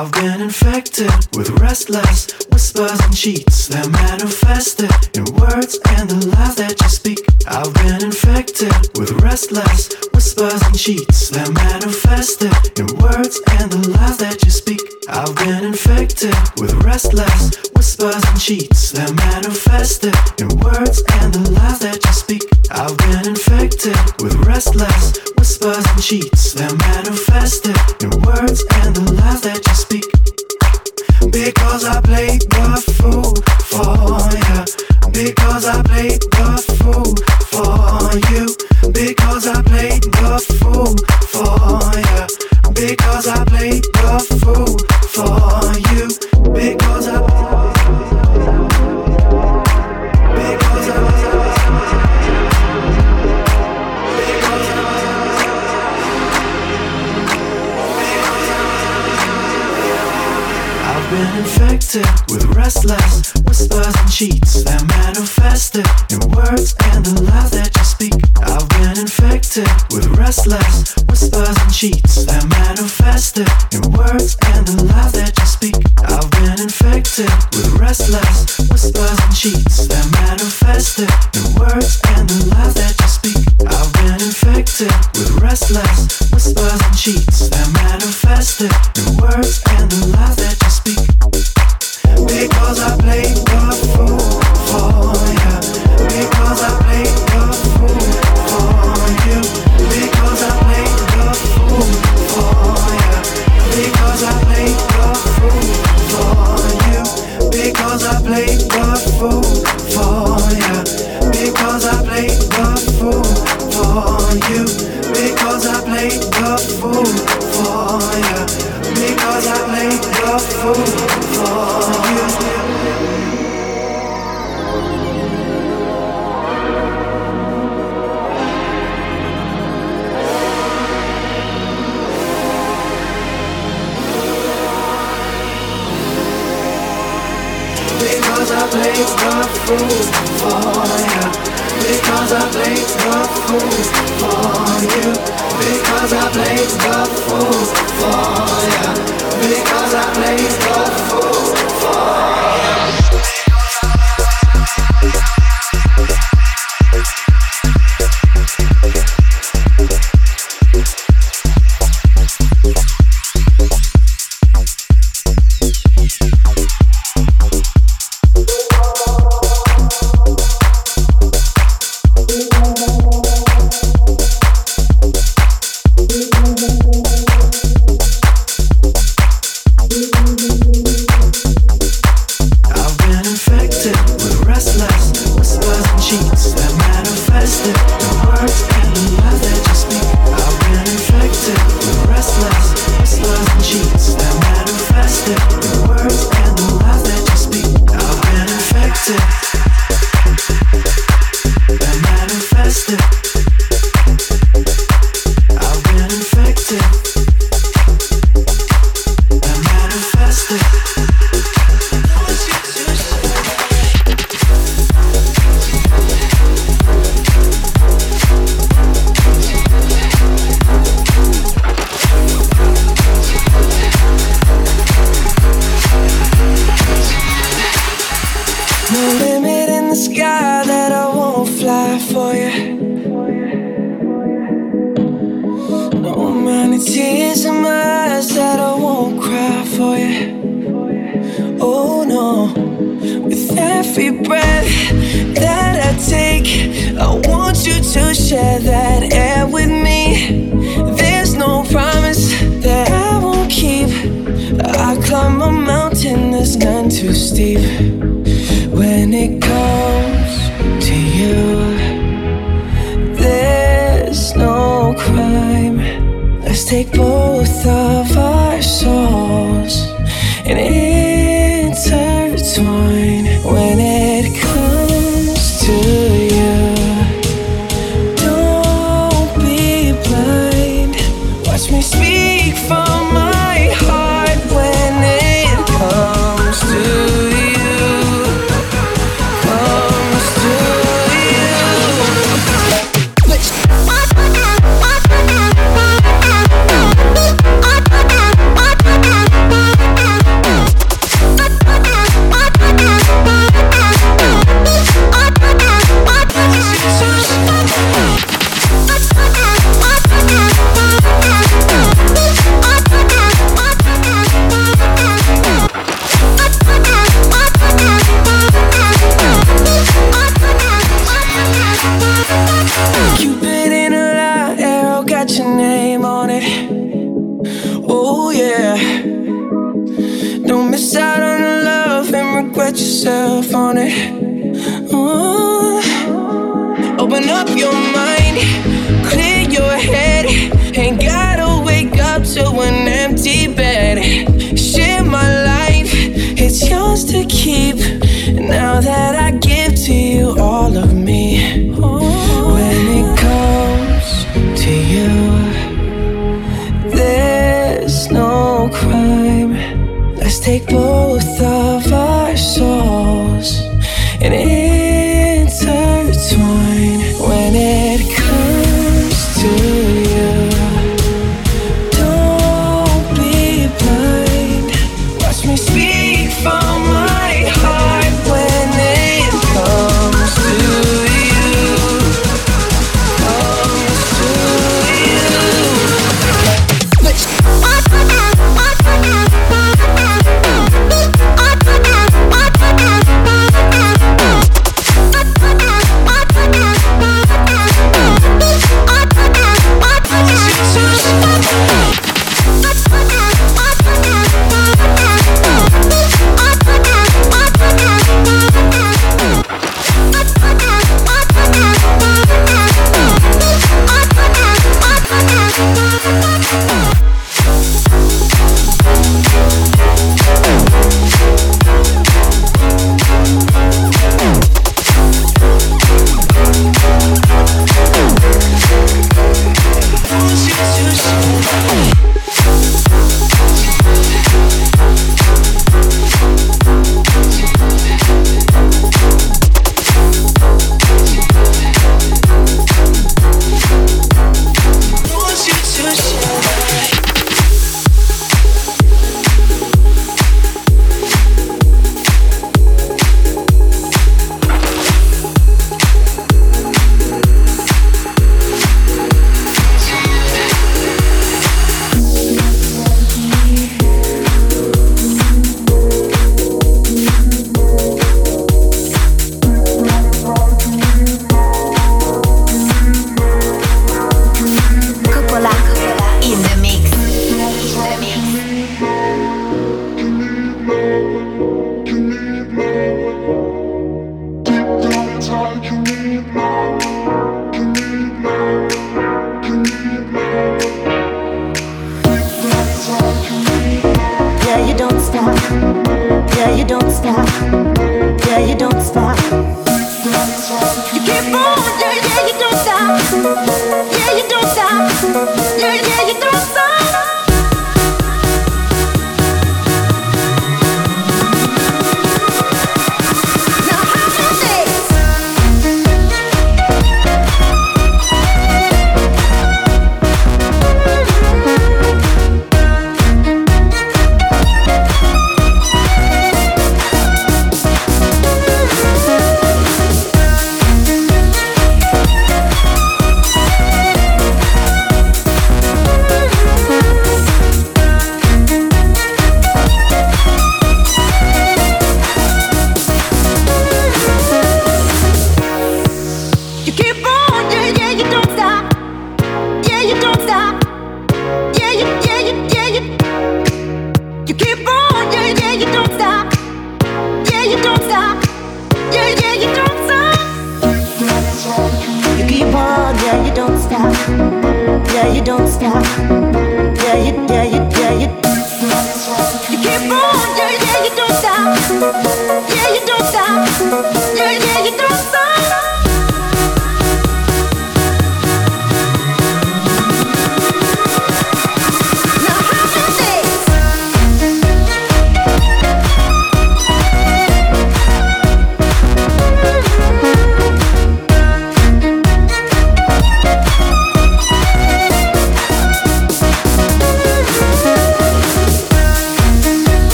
I've been infected with restless whispers and cheats that manifested in words and the lies that you speak. I've been infected with restless whispers and cheats that manifested in words and the lies that you speak. I've been infected with restless whispers and cheats that manifested in words and the lies that you speak. I've been infected with restless whispers and cheats that manifested in words and the lies that you speak. Cause I played the fool for you. Because I played the fool for you. Because I played the fool for you. Because I played the fool for you.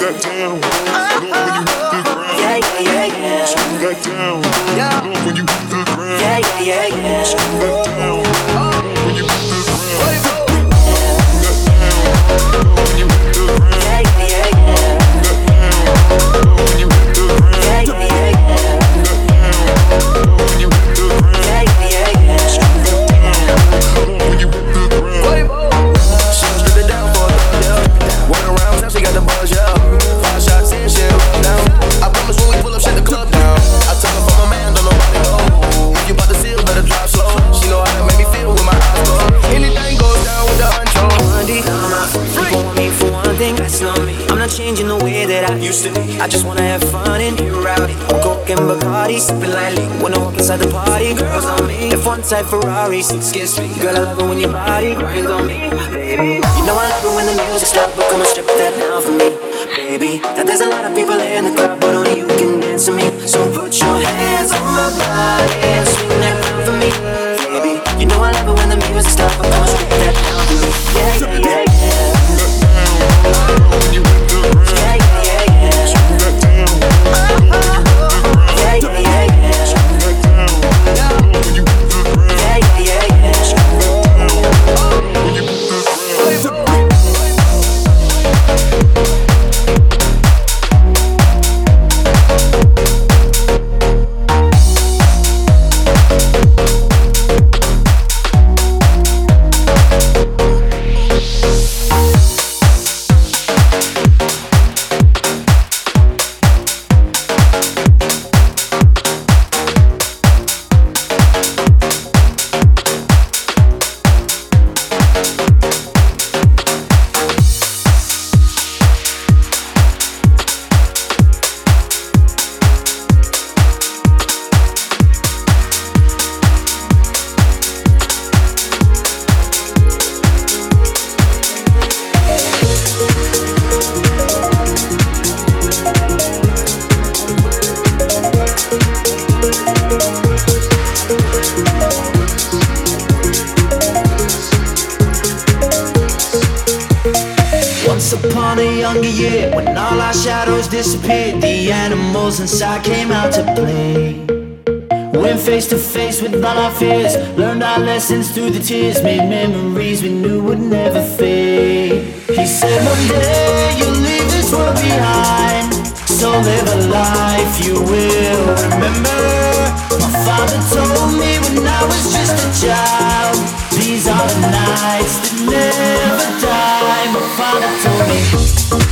that down. Yeah, yeah, yeah. Slow that down. I just wanna have fun and get rowdy. Coke and Bacardi, sipping lightly. When I walk inside the party, girls on me. F1 type Ferrari, six kiss me. Girl, I love it when your body grinds on me, baby. You know I love it when the music stops, but come and strip that down for me, baby. Now there's a lot of people in the club, but only you can dance to me. So put your hands on my body, lessons through the tears, made memories we knew would never fade. He said, One day you'll leave this world behind. So live a life you will remember. My father told me when I was just a child. These are the nights that never die. My father told me.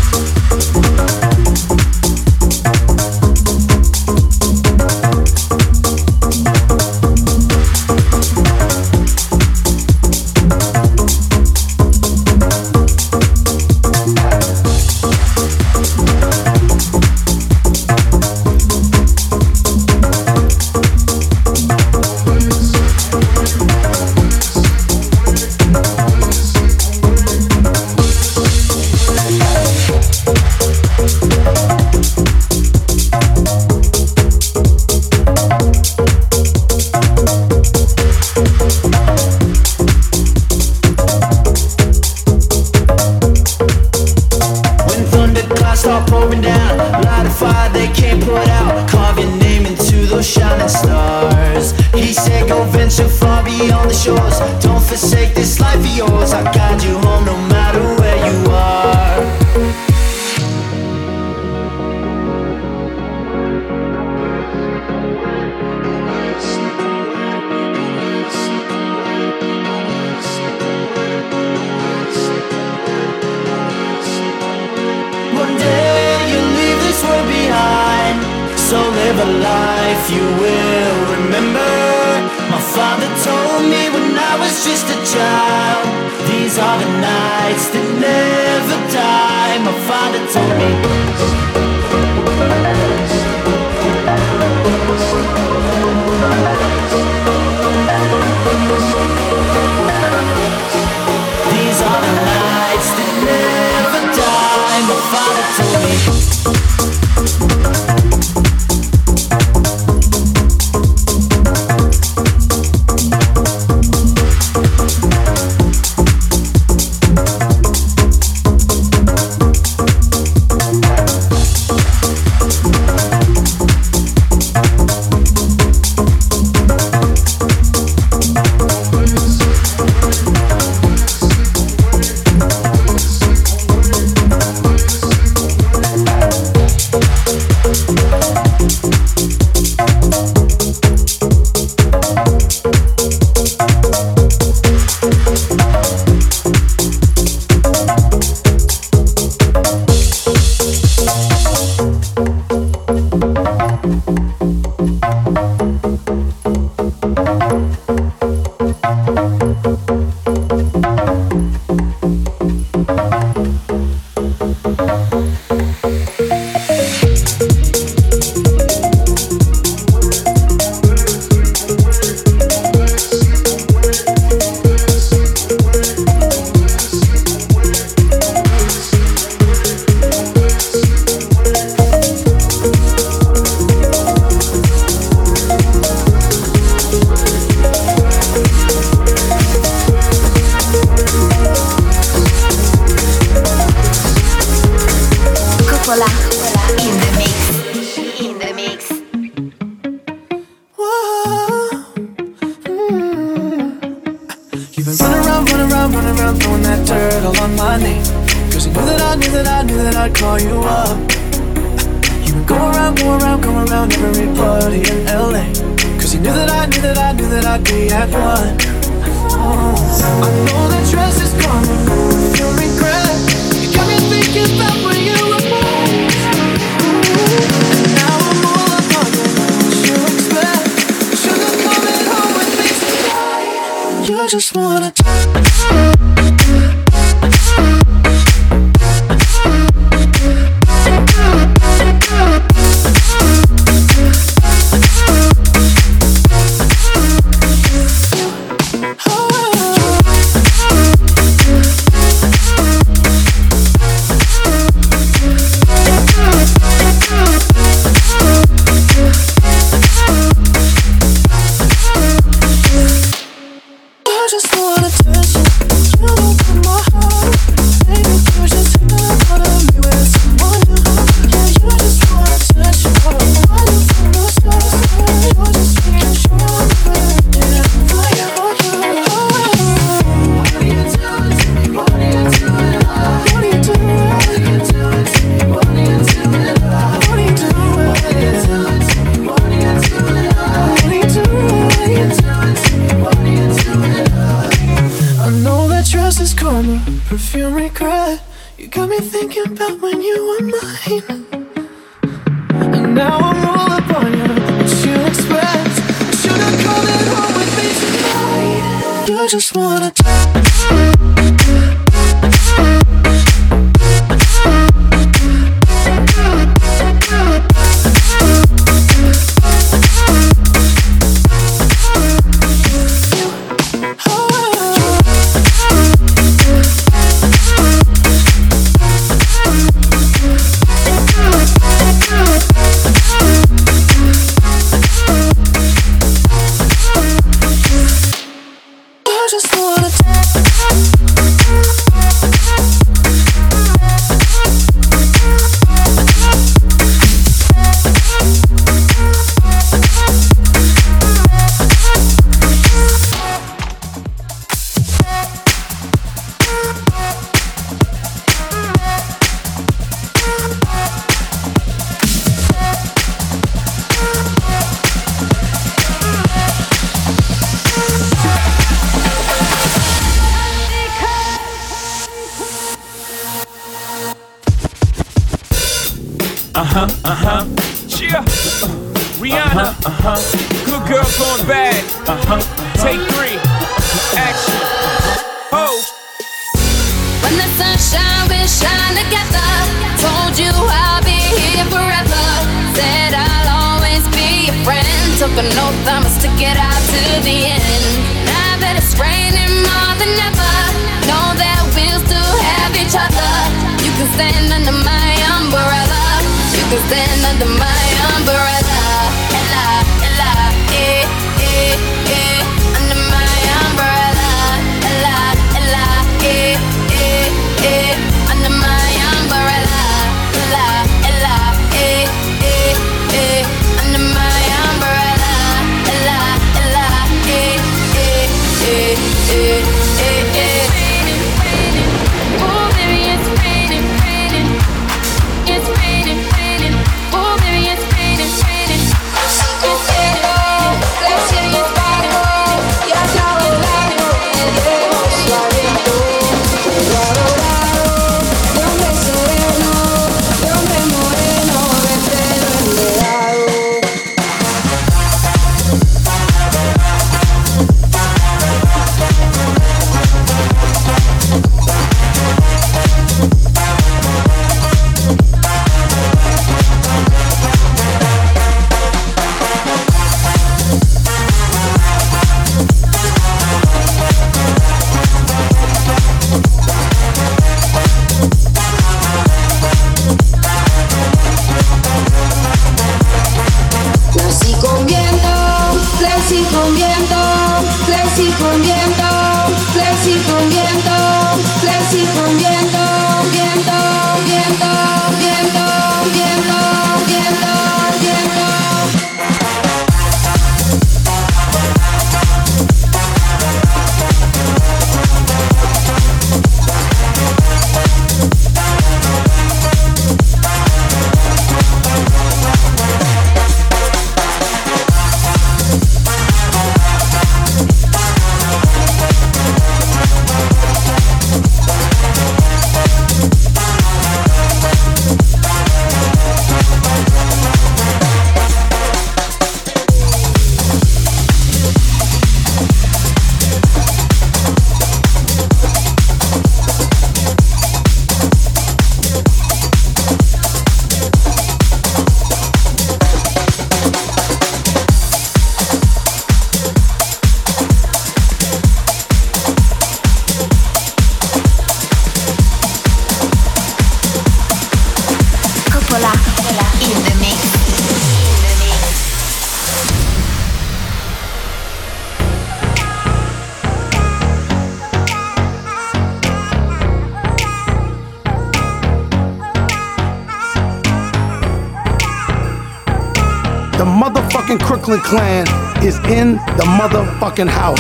Motherfucking house.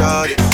Wasting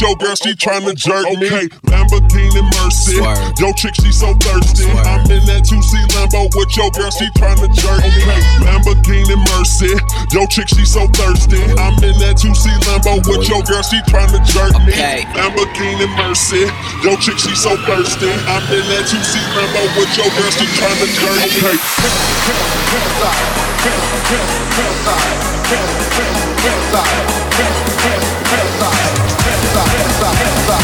your girl, she tryna jerk okay. me. Lamborghini Mercy. Yo, chick, she so thirsty. I'm in that 2C Lambo with your girl, she tryna jerk me. Okay. Lamborghini Mercy. Yo, chick, she so thirsty. I'm in that 2C Lambo with your girl, she tryna jerk me. Lamborghini Mercy. Yo, chick, she so thirsty. I'm in that 2C Lambo with your girl, she tryna jerk me. Okay. Hillside, hillside, hillside, hillside, hillside, hillside.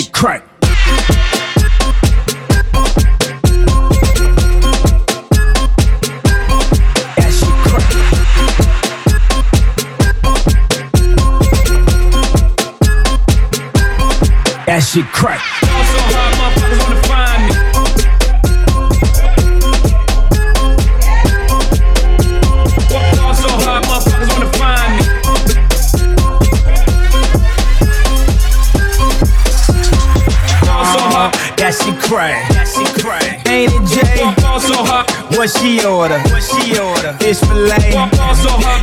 shit crack. That shit crack. What she order? What she order? Fish fillet. Walk off so hot,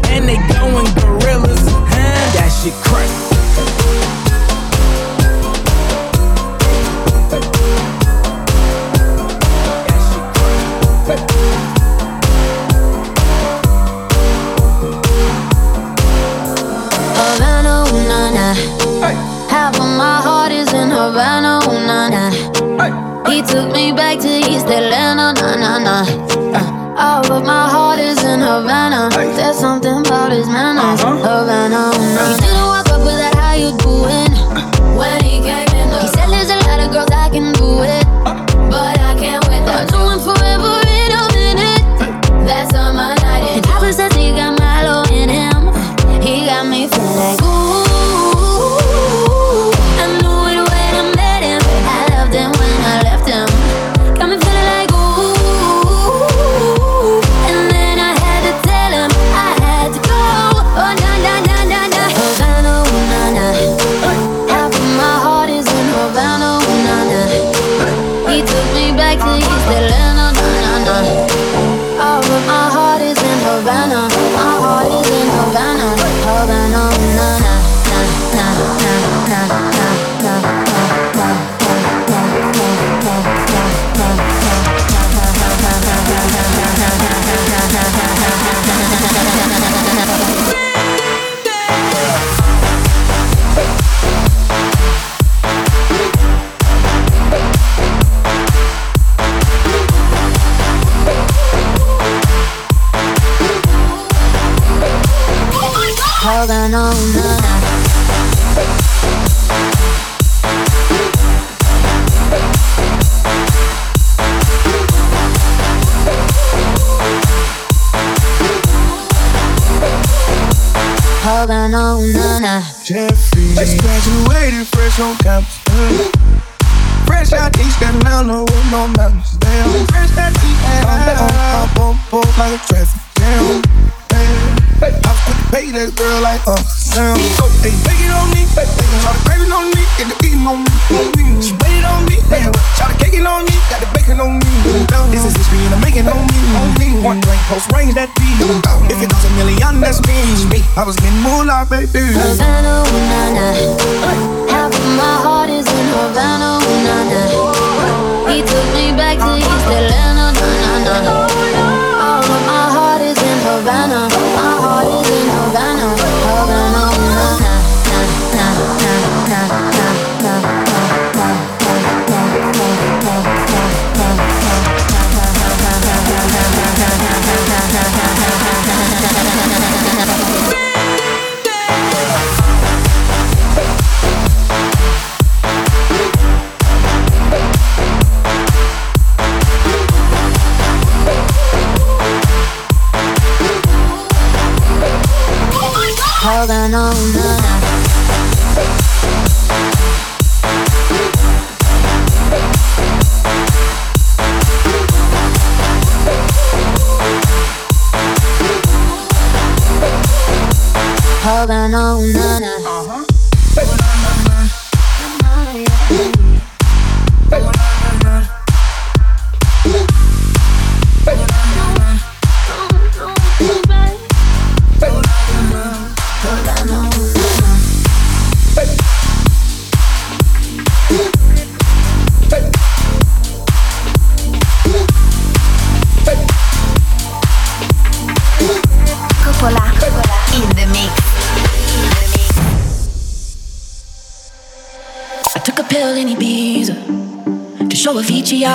and they going gorillas. Huh? That shit crack.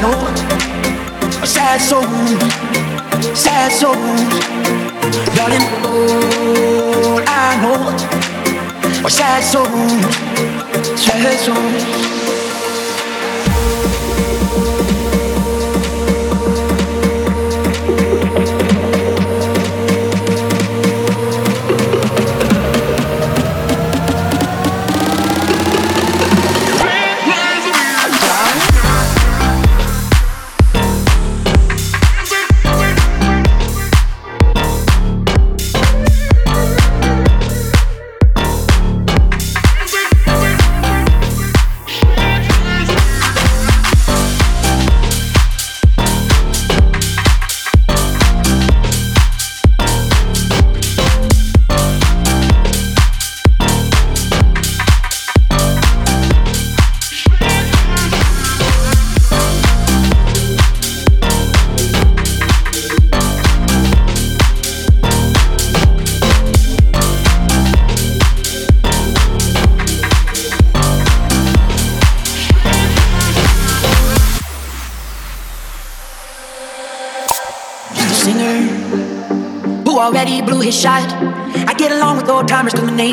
Know. A sad soul, sad soul. Darling, oh, I know. A sad soul, sad soul.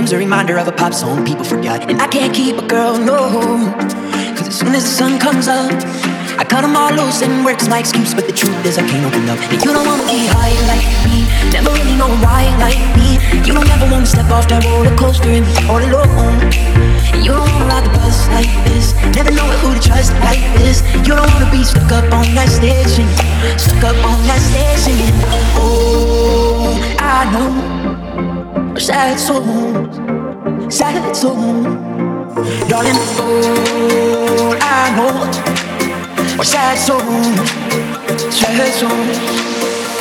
Name's a reminder of a pop song people forgot. And I can't keep a girl, no. Cause as soon as the sun comes up, I cut them all loose and work's my excuse. But the truth is, I can't open up. And you don't wanna be high like me, never really know why like me. You don't ever wanna step off that roller coaster and be all alone. And you don't wanna ride the bus like this, never know who to trust like this. You don't wanna be stuck up on that singing, stuck up on that singing. Oh, I know, a sad songs, sad songs, darling. Oh, I know or sad songs, sad songs.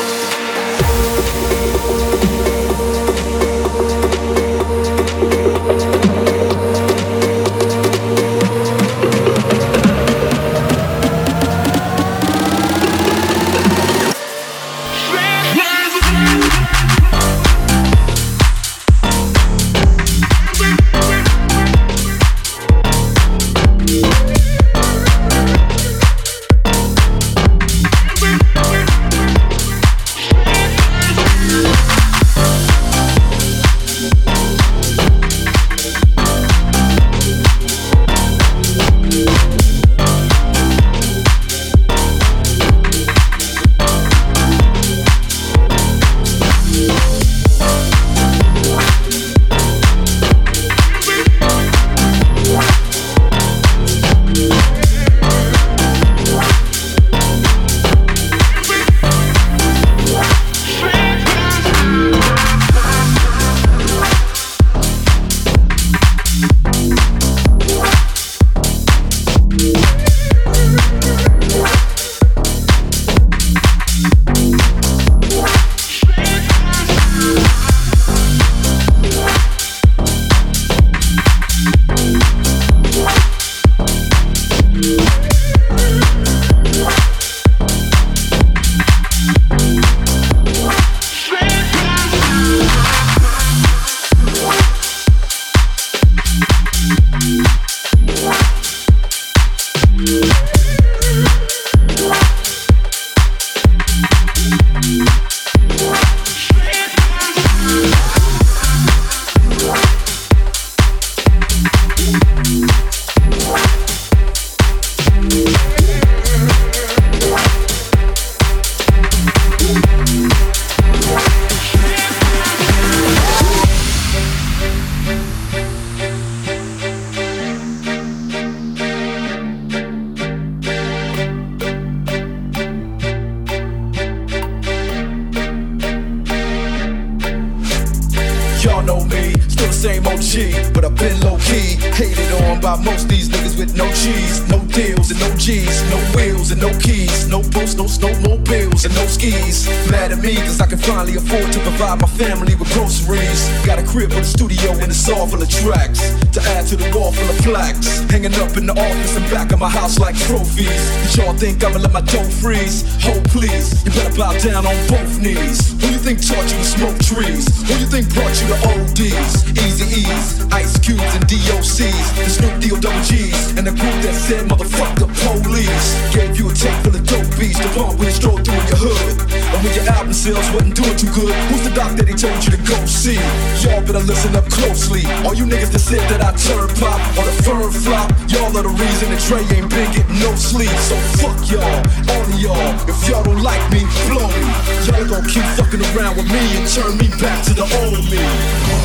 Freeze? Hold please, you better bow down on both knees. Who you think taught you to smoke trees? Who you think brought you to ODs? Easy E's, Ice Cubes and DOCs. The Snoop D-O double G's. And the group that said motherfuck the police. Gave you a tape full of dope beats to pump when you stroll through your hood. And when your album sales wasn't doing too good, who's the doc that he told you to go see? Y'all better listen up closely. All you niggas that said that I turn pop or the firm flop, y'all are the reason that Dre ain't been getting no sleep. So fuck y'all, all all of y'all. If y'all don't like me, blow me. Y'all gonna keep fucking around with me and turn me back to the old me.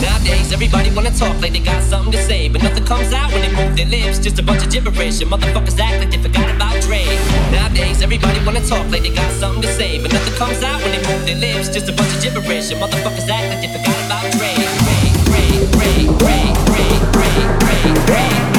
Nowadays, everybody wanna talk like they got something to say, but nothing comes out when they move their lips. Just a bunch of gibberish, and motherfuckers act like they forgot about Dre. Nowadays, everybody wanna talk like they got something to say, but nothing comes out when they move their lips. Just a bunch of gibberish, and motherfuckers act like they forgot about Dre. Dre, Dre, Dre, Dre, Dre, Dre, Dre, Dre.